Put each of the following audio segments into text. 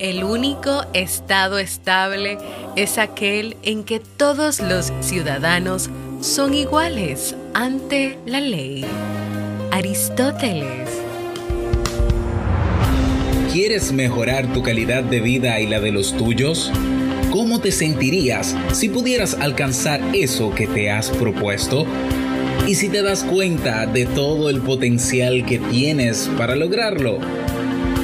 El único estado estable es aquel en que todos los ciudadanos son iguales ante la ley. Aristóteles. ¿Quieres mejorar tu calidad de vida y la de los tuyos? ¿Cómo te sentirías si pudieras alcanzar eso que te has propuesto? ¿Y si te das cuenta de todo el potencial que tienes para lograrlo?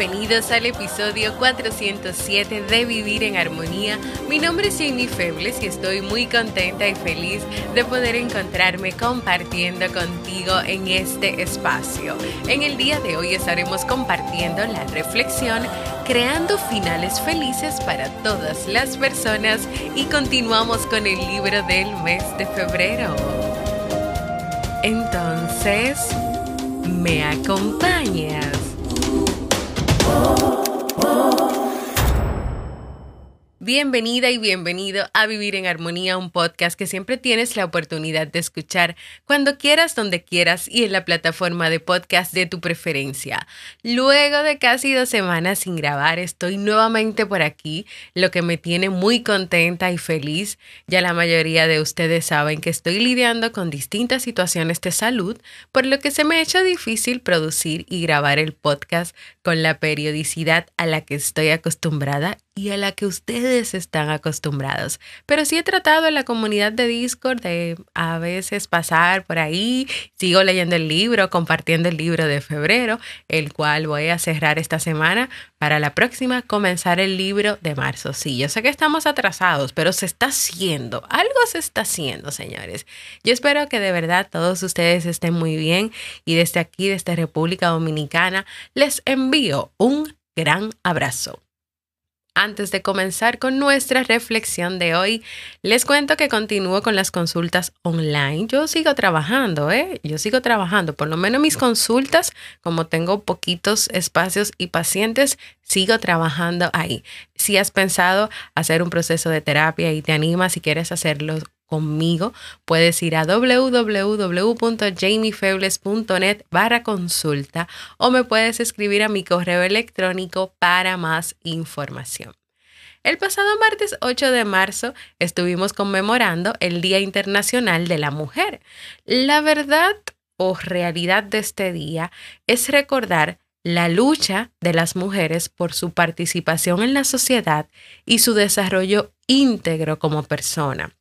Bienvenidos al episodio 407 de Vivir en Armonía. Mi nombre es Jamie Febles y estoy muy contenta y feliz de poder encontrarme compartiendo contigo en este espacio. En el día de hoy estaremos compartiendo la reflexión creando finales felices para todas las personas y continuamos con el libro del mes de febrero. Entonces, ¿me acompañas? Oh. Bienvenida y bienvenido a Vivir en Armonía, un podcast que siempre tienes la oportunidad de escuchar cuando quieras, donde quieras y en la plataforma de podcast de tu preferencia. Luego de casi dos semanas sin grabar, estoy nuevamente por aquí, lo que me tiene muy contenta y feliz. Ya la mayoría de ustedes saben que estoy lidiando con distintas situaciones de salud, por lo que se me ha hecho difícil producir y grabar el podcast con la periodicidad a la que estoy acostumbrada y a la que ustedes están acostumbrados. Pero sí he tratado en la comunidad de Discord de a veces pasar por ahí, sigo leyendo el libro, compartiendo el libro de febrero, el cual voy a cerrar esta semana para la próxima comenzar el libro de marzo. Sí, yo sé que estamos atrasados, pero se está haciendo, algo se está haciendo, señores. Yo espero que de verdad todos ustedes estén muy bien y desde aquí, desde República Dominicana, les envío un gran abrazo. Antes de comenzar con nuestra reflexión de hoy, les cuento que continúo con las consultas online. Yo sigo trabajando, ¿eh? Yo sigo trabajando. Por lo menos mis consultas, como tengo poquitos espacios y pacientes, sigo trabajando ahí. Si has pensado hacer un proceso de terapia y te animas, si quieres hacerlo conmigo, puedes ir a www.jamiefebles.net barra consulta o me puedes escribir a mi correo electrónico para más información. El pasado martes 8 de marzo estuvimos conmemorando el Día Internacional de la Mujer. La verdad o realidad de este día es recordar la lucha de las mujeres por su participación en la sociedad y su desarrollo íntegro como persona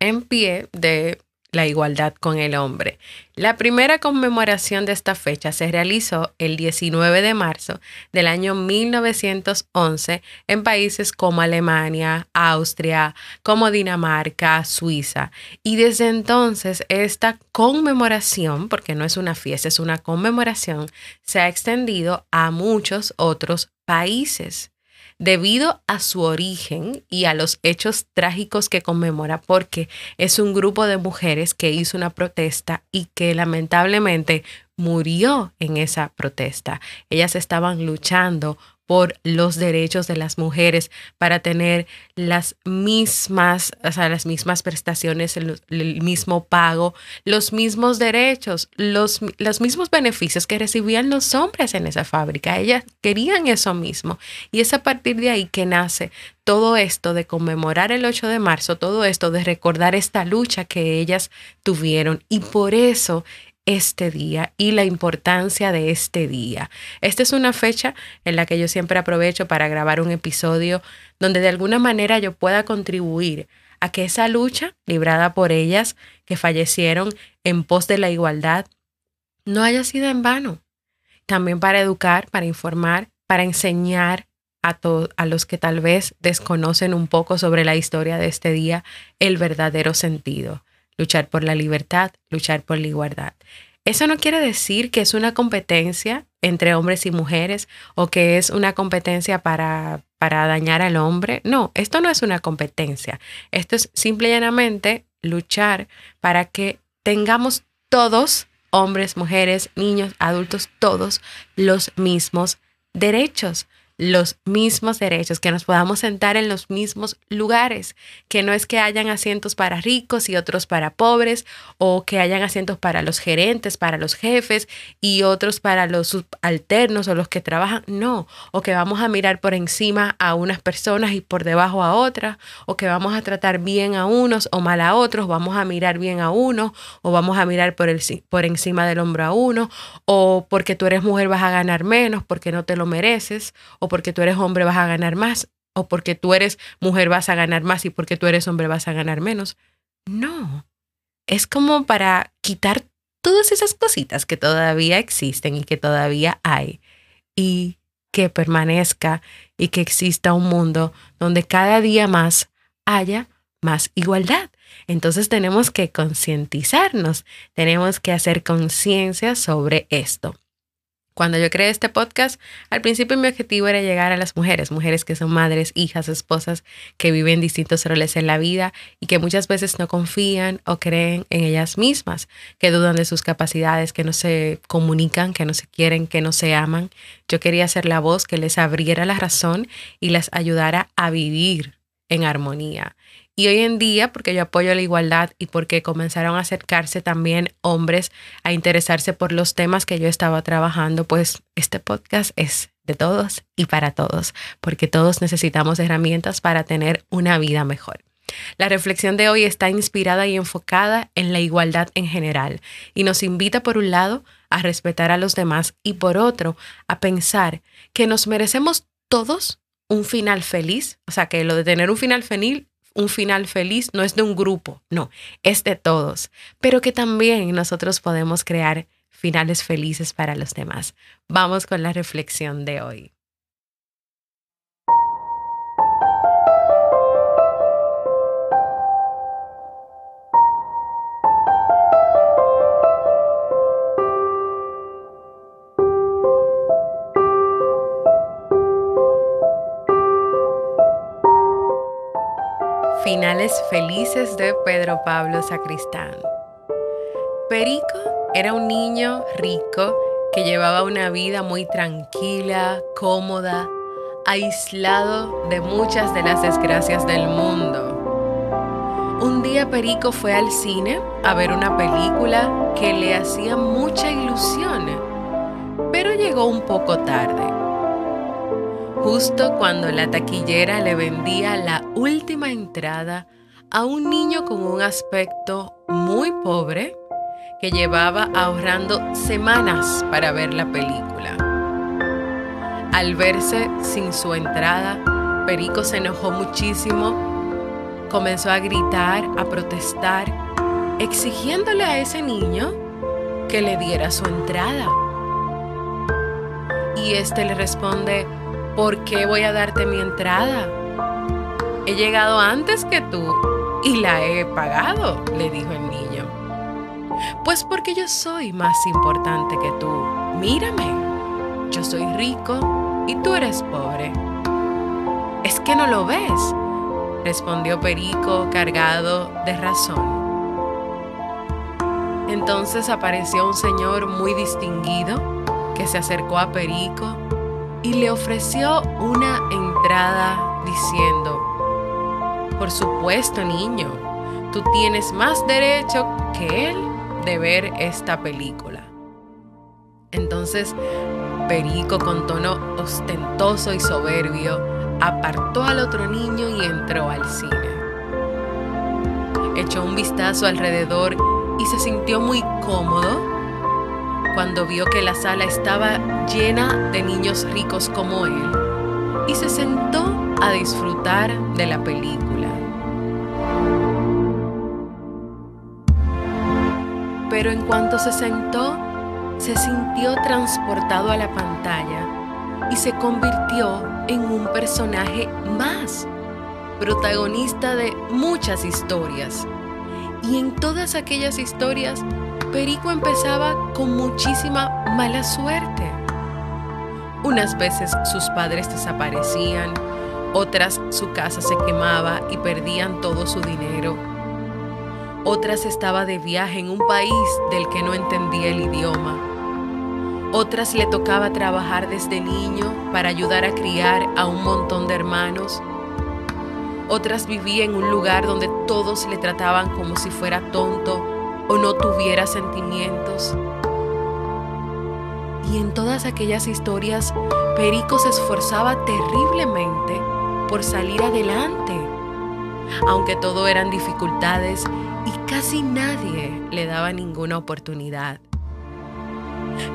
en pie de la igualdad con el hombre. La primera conmemoración de esta fecha se realizó el 19 de marzo del año 1911 en países como Alemania, Austria, como Dinamarca, Suiza. Y desde entonces esta conmemoración, porque no es una fiesta, es una conmemoración, se ha extendido a muchos otros países debido a su origen y a los hechos trágicos que conmemora, porque es un grupo de mujeres que hizo una protesta y que lamentablemente murió en esa protesta. Ellas estaban luchando por los derechos de las mujeres para tener las mismas, o sea, las mismas prestaciones, el, mismo pago, los mismos derechos, los, los mismos beneficios que recibían los hombres en esa fábrica. Ellas querían eso mismo. Y es a partir de ahí que nace todo esto de conmemorar el 8 de marzo, todo esto de recordar esta lucha que ellas tuvieron. Y por eso este día y la importancia de este día. Esta es una fecha en la que yo siempre aprovecho para grabar un episodio donde de alguna manera yo pueda contribuir a que esa lucha librada por ellas que fallecieron en pos de la igualdad no haya sido en vano. También para educar, para informar, para enseñar a, a los que tal vez desconocen un poco sobre la historia de este día el verdadero sentido. Luchar por la libertad, luchar por la igualdad. Eso no quiere decir que es una competencia entre hombres y mujeres o que es una competencia para, para dañar al hombre. No, esto no es una competencia. Esto es simple y llanamente luchar para que tengamos todos, hombres, mujeres, niños, adultos, todos los mismos derechos los mismos derechos, que nos podamos sentar en los mismos lugares, que no es que hayan asientos para ricos y otros para pobres, o que hayan asientos para los gerentes, para los jefes y otros para los subalternos o los que trabajan, no, o que vamos a mirar por encima a unas personas y por debajo a otras, o que vamos a tratar bien a unos o mal a otros, vamos a mirar bien a uno, o vamos a mirar por, el, por encima del hombro a uno, o porque tú eres mujer vas a ganar menos porque no te lo mereces, o porque tú eres hombre vas a ganar más, o porque tú eres mujer vas a ganar más y porque tú eres hombre vas a ganar menos. No, es como para quitar todas esas cositas que todavía existen y que todavía hay y que permanezca y que exista un mundo donde cada día más haya más igualdad. Entonces tenemos que concientizarnos, tenemos que hacer conciencia sobre esto. Cuando yo creé este podcast, al principio mi objetivo era llegar a las mujeres, mujeres que son madres, hijas, esposas, que viven distintos roles en la vida y que muchas veces no confían o creen en ellas mismas, que dudan de sus capacidades, que no se comunican, que no se quieren, que no se aman. Yo quería ser la voz que les abriera la razón y las ayudara a vivir en armonía. Y hoy en día, porque yo apoyo la igualdad y porque comenzaron a acercarse también hombres a interesarse por los temas que yo estaba trabajando, pues este podcast es de todos y para todos, porque todos necesitamos herramientas para tener una vida mejor. La reflexión de hoy está inspirada y enfocada en la igualdad en general y nos invita por un lado a respetar a los demás y por otro a pensar que nos merecemos todos un final feliz, o sea que lo de tener un final feliz un final feliz no es de un grupo, no, es de todos, pero que también nosotros podemos crear finales felices para los demás. Vamos con la reflexión de hoy. Finales felices de Pedro Pablo Sacristán. Perico era un niño rico que llevaba una vida muy tranquila, cómoda, aislado de muchas de las desgracias del mundo. Un día Perico fue al cine a ver una película que le hacía mucha ilusión, pero llegó un poco tarde justo cuando la taquillera le vendía la última entrada a un niño con un aspecto muy pobre que llevaba ahorrando semanas para ver la película. Al verse sin su entrada, Perico se enojó muchísimo, comenzó a gritar, a protestar, exigiéndole a ese niño que le diera su entrada. Y este le responde, ¿por qué voy a darte mi entrada? He llegado antes que tú y la he pagado, le dijo el niño. Pues porque yo soy más importante que tú. Mírame, yo soy rico y tú eres pobre. ¿Es que no lo ves? respondió Perico cargado de razón. Entonces apareció un señor muy distinguido que se acercó a Perico y le ofreció una entrada diciendo, por supuesto niño, tú tienes más derecho que él de ver esta película. Entonces, Perico con tono ostentoso y soberbio apartó al otro niño y entró al cine. Echó un vistazo alrededor y se sintió muy cómodo cuando vio que la sala estaba llena de niños ricos como él y se sentó a disfrutar de la película. Pero en cuanto se sentó, se sintió transportado a la pantalla y se convirtió en un personaje más, protagonista de muchas historias. Y en todas aquellas historias Perico empezaba con muchísima mala suerte. Unas veces sus padres desaparecían, otras su casa se quemaba y perdían todo su dinero. Otras estaba de viaje en un país del que no entendía el idioma. Otras le tocaba trabajar desde niño para ayudar a criar a un montón de hermanos. Otras vivía en un lugar donde todos le trataban como si fuera tonto o no tuviera sentimientos. Y en todas aquellas historias, Perico se esforzaba terriblemente por salir adelante, aunque todo eran dificultades y casi nadie le daba ninguna oportunidad.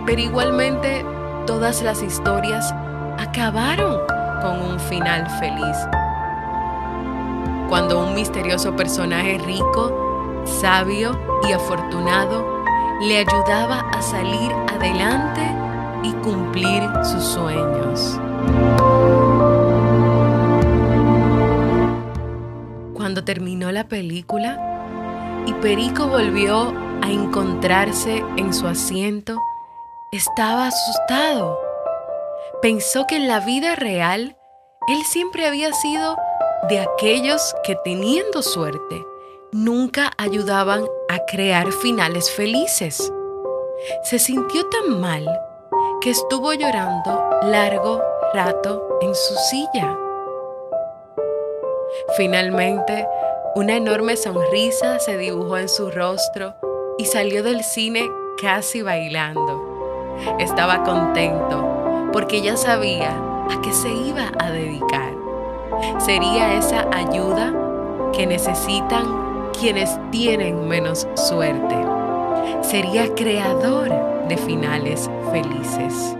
Pero igualmente todas las historias acabaron con un final feliz. Cuando un misterioso personaje rico, sabio y afortunado le ayudaba a salir adelante y cumplir sus sueños. Cuando terminó la película y Perico volvió a encontrarse en su asiento, estaba asustado. Pensó que en la vida real él siempre había sido de aquellos que teniendo suerte nunca ayudaban a crear finales felices. Se sintió tan mal que estuvo llorando largo rato en su silla. Finalmente, una enorme sonrisa se dibujó en su rostro y salió del cine casi bailando. Estaba contento porque ya sabía a qué se iba a dedicar. Sería esa ayuda que necesitan quienes tienen menos suerte. Sería creador de finales felices.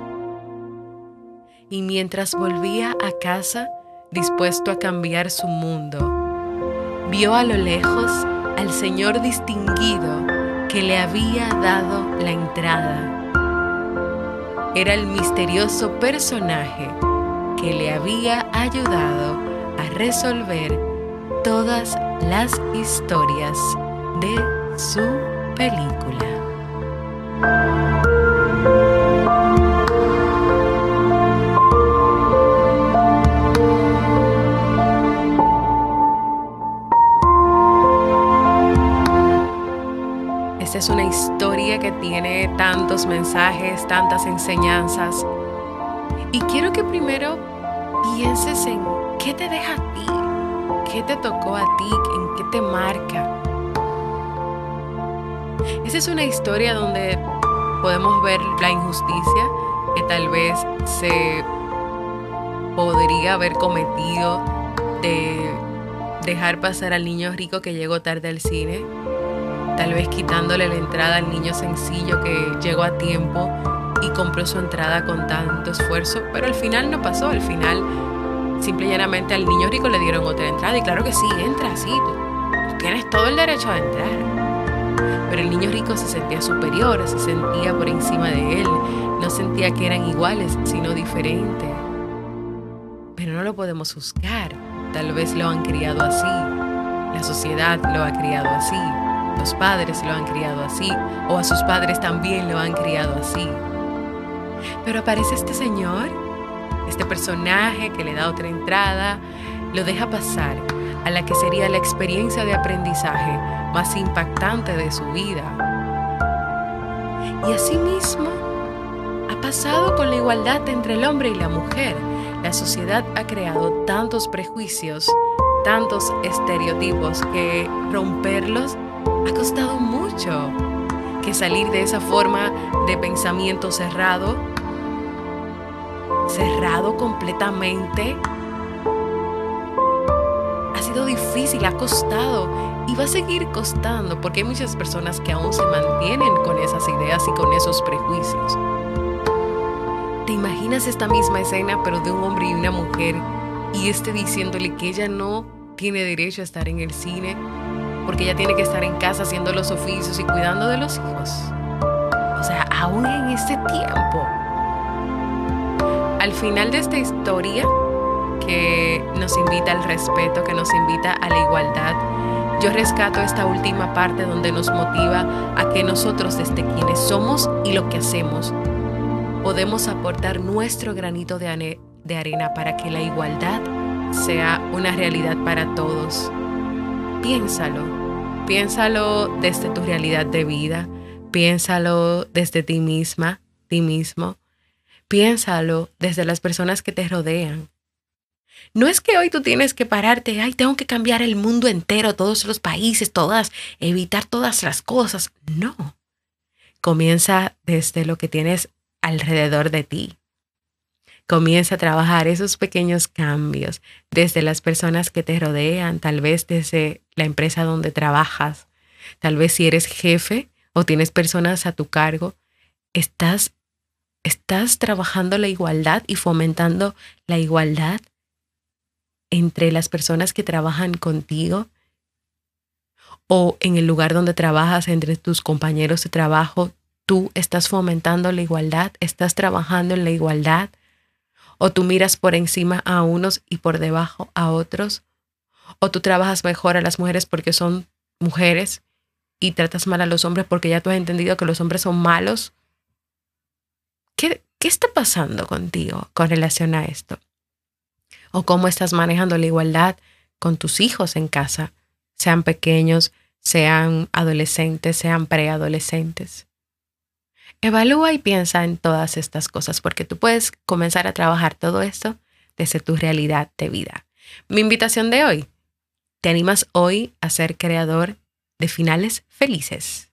Y mientras volvía a casa, dispuesto a cambiar su mundo, vio a lo lejos al señor distinguido que le había dado la entrada. Era el misterioso personaje que le había ayudado a resolver todas las historias de su película. Esta es una historia que tiene tantos mensajes, tantas enseñanzas. Y quiero que primero pienses en qué te deja a ti, qué te tocó a ti, en qué te marca. Esa es una historia donde podemos ver la injusticia que tal vez se podría haber cometido de dejar pasar al niño rico que llegó tarde al cine tal vez quitándole la entrada al niño sencillo que llegó a tiempo y compró su entrada con tanto esfuerzo, pero al final no pasó, al final simple y llanamente al niño rico le dieron otra entrada y claro que sí, entra, sí, tienes todo el derecho a entrar. Pero el niño rico se sentía superior, se sentía por encima de él, no sentía que eran iguales, sino diferentes. Pero no lo podemos juzgar, tal vez lo han criado así, la sociedad lo ha criado así, los padres lo han criado así o a sus padres también lo han criado así. Pero aparece este señor, este personaje que le da otra entrada, lo deja pasar a la que sería la experiencia de aprendizaje más impactante de su vida. Y asimismo, ha pasado con la igualdad entre el hombre y la mujer. La sociedad ha creado tantos prejuicios, tantos estereotipos que romperlos ha costado mucho que salir de esa forma de pensamiento cerrado, cerrado completamente. Ha sido difícil, ha costado y va a seguir costando porque hay muchas personas que aún se mantienen con esas ideas y con esos prejuicios. ¿Te imaginas esta misma escena pero de un hombre y una mujer y este diciéndole que ella no tiene derecho a estar en el cine porque ella tiene que estar en casa haciendo los oficios y cuidando de los hijos. O sea, aún en ese tiempo. Al final de esta historia, que nos invita al respeto, que nos invita a la igualdad, yo rescato esta última parte donde nos motiva a que nosotros, desde quienes somos y lo que hacemos, podemos aportar nuestro granito de, arena para que la igualdad sea una realidad para todos. Piénsalo, piénsalo desde tu realidad de vida, piénsalo desde ti misma, ti mismo, piénsalo desde las personas que te rodean. No es que hoy tú tienes que pararte, ay, tengo que cambiar el mundo entero, todos los países, todas, evitar todas las cosas. No. Comienza desde lo que tienes alrededor de ti. Comienza a trabajar esos pequeños cambios desde las personas que te rodean, tal vez desde la empresa donde trabajas, tal vez si eres jefe o tienes personas a tu cargo, estás, estás trabajando la igualdad y fomentando la igualdad entre las personas que trabajan contigo o en el lugar donde trabajas, entre tus compañeros de trabajo, tú estás fomentando la igualdad, estás trabajando en la igualdad, o tú miras por encima a unos y por debajo a otros, o tú trabajas mejor a las mujeres porque son mujeres y tratas mal a los hombres porque ya tú has entendido que los hombres son malos. ¿Qué, qué está pasando contigo con relación a esto? ¿O cómo estás manejando la igualdad con tus hijos en casa, sean pequeños, sean adolescentes, sean preadolescentes? Evalúa y piensa en todas estas cosas porque tú puedes comenzar a trabajar todo esto desde tu realidad de vida. Mi invitación de hoy, ¿te animas hoy a ser creador de finales felices?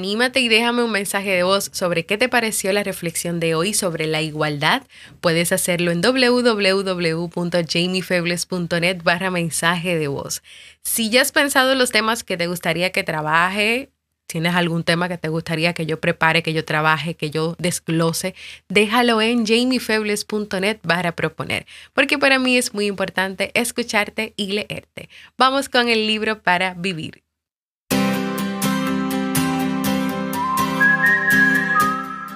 Anímate y déjame un mensaje de voz sobre qué te pareció la reflexión de hoy sobre la igualdad. Puedes hacerlo en www.jamiefebles.net barra mensaje de voz. Si ya has pensado los temas que te gustaría que trabaje, tienes algún tema que te gustaría que yo prepare, que yo trabaje, que yo desglose, déjalo en jamiefebles.net barra proponer, porque para mí es muy importante escucharte y leerte. Vamos con el libro para vivir.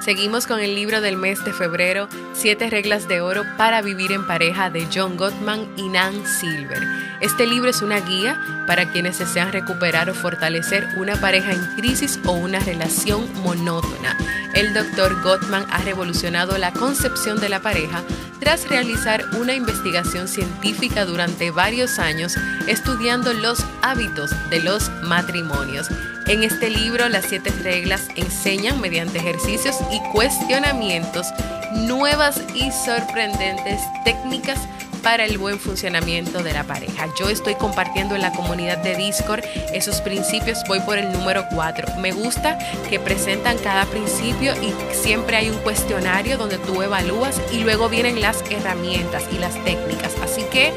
Seguimos con el libro del mes de febrero, Siete reglas de oro para vivir en pareja de John Gottman y Nan Silver. Este libro es una guía para quienes desean recuperar o fortalecer una pareja en crisis o una relación monótona. El doctor Gottman ha revolucionado la concepción de la pareja tras realizar una investigación científica durante varios años estudiando los hábitos de los matrimonios. En este libro, las siete reglas enseñan mediante ejercicios y cuestionamientos nuevas y sorprendentes técnicas para el buen funcionamiento de la pareja. Yo estoy compartiendo en la comunidad de Discord esos principios, voy por el número 4. Me gusta que presentan cada principio y siempre hay un cuestionario donde tú evalúas y luego vienen las herramientas y las técnicas. Así que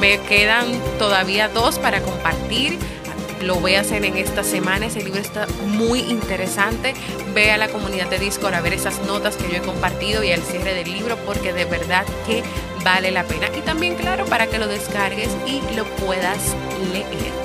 me quedan todavía dos para compartir lo voy a hacer en esta semana. Ese libro está muy interesante. Ve a la comunidad de Discord a ver esas notas que yo he compartido y al cierre del libro porque de verdad que vale la pena. Y también, claro, para que lo descargues y lo puedas leer.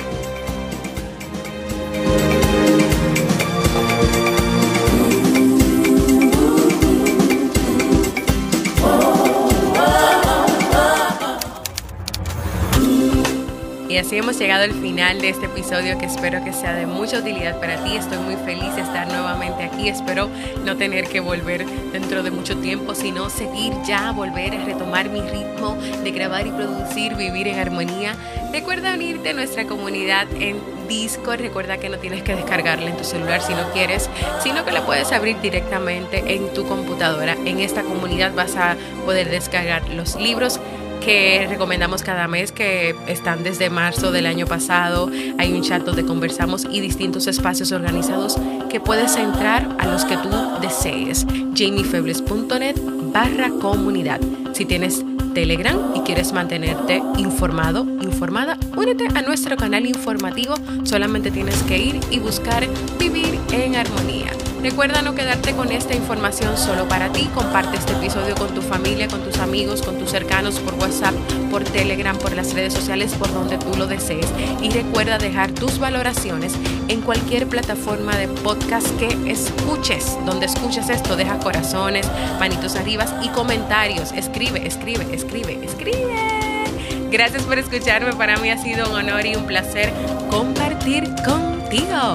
Y así hemos llegado al final de este episodio que espero que sea de mucha utilidad para ti. Estoy muy feliz de estar nuevamente aquí. Espero no tener que volver dentro de mucho tiempo, sino seguir ya, volver a retomar mi ritmo de grabar y producir, vivir en armonía. Recuerda unirte a nuestra comunidad en Discord. Recuerda que no tienes que descargarla en tu celular si no quieres, sino que la puedes abrir directamente en tu computadora. En esta comunidad vas a poder descargar los libros que recomendamos cada mes que están desde marzo del año pasado. Hay un chat donde conversamos y distintos espacios organizados que puedes entrar a los que tú desees. jamiefebles.net barra comunidad. Si tienes Telegram y quieres mantenerte informado, informada, únete a nuestro canal informativo. Solamente tienes que ir y buscar Vivir en Armonía. Recuerda no quedarte con esta información solo para ti. Comparte este episodio con tu familia, con tus amigos, con tus cercanos por WhatsApp, por Telegram, por las redes sociales, por donde tú lo desees. Y recuerda dejar tus valoraciones en cualquier plataforma de podcast que escuches. Donde escuches esto, deja corazones, manitos arriba y comentarios. Escribe, escribe, escribe, escribe. Gracias por escucharme. Para mí ha sido un honor y un placer compartir contigo.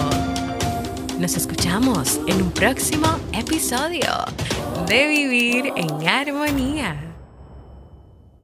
Nos escuchamos en un próximo episodio de Vivir en Armonía.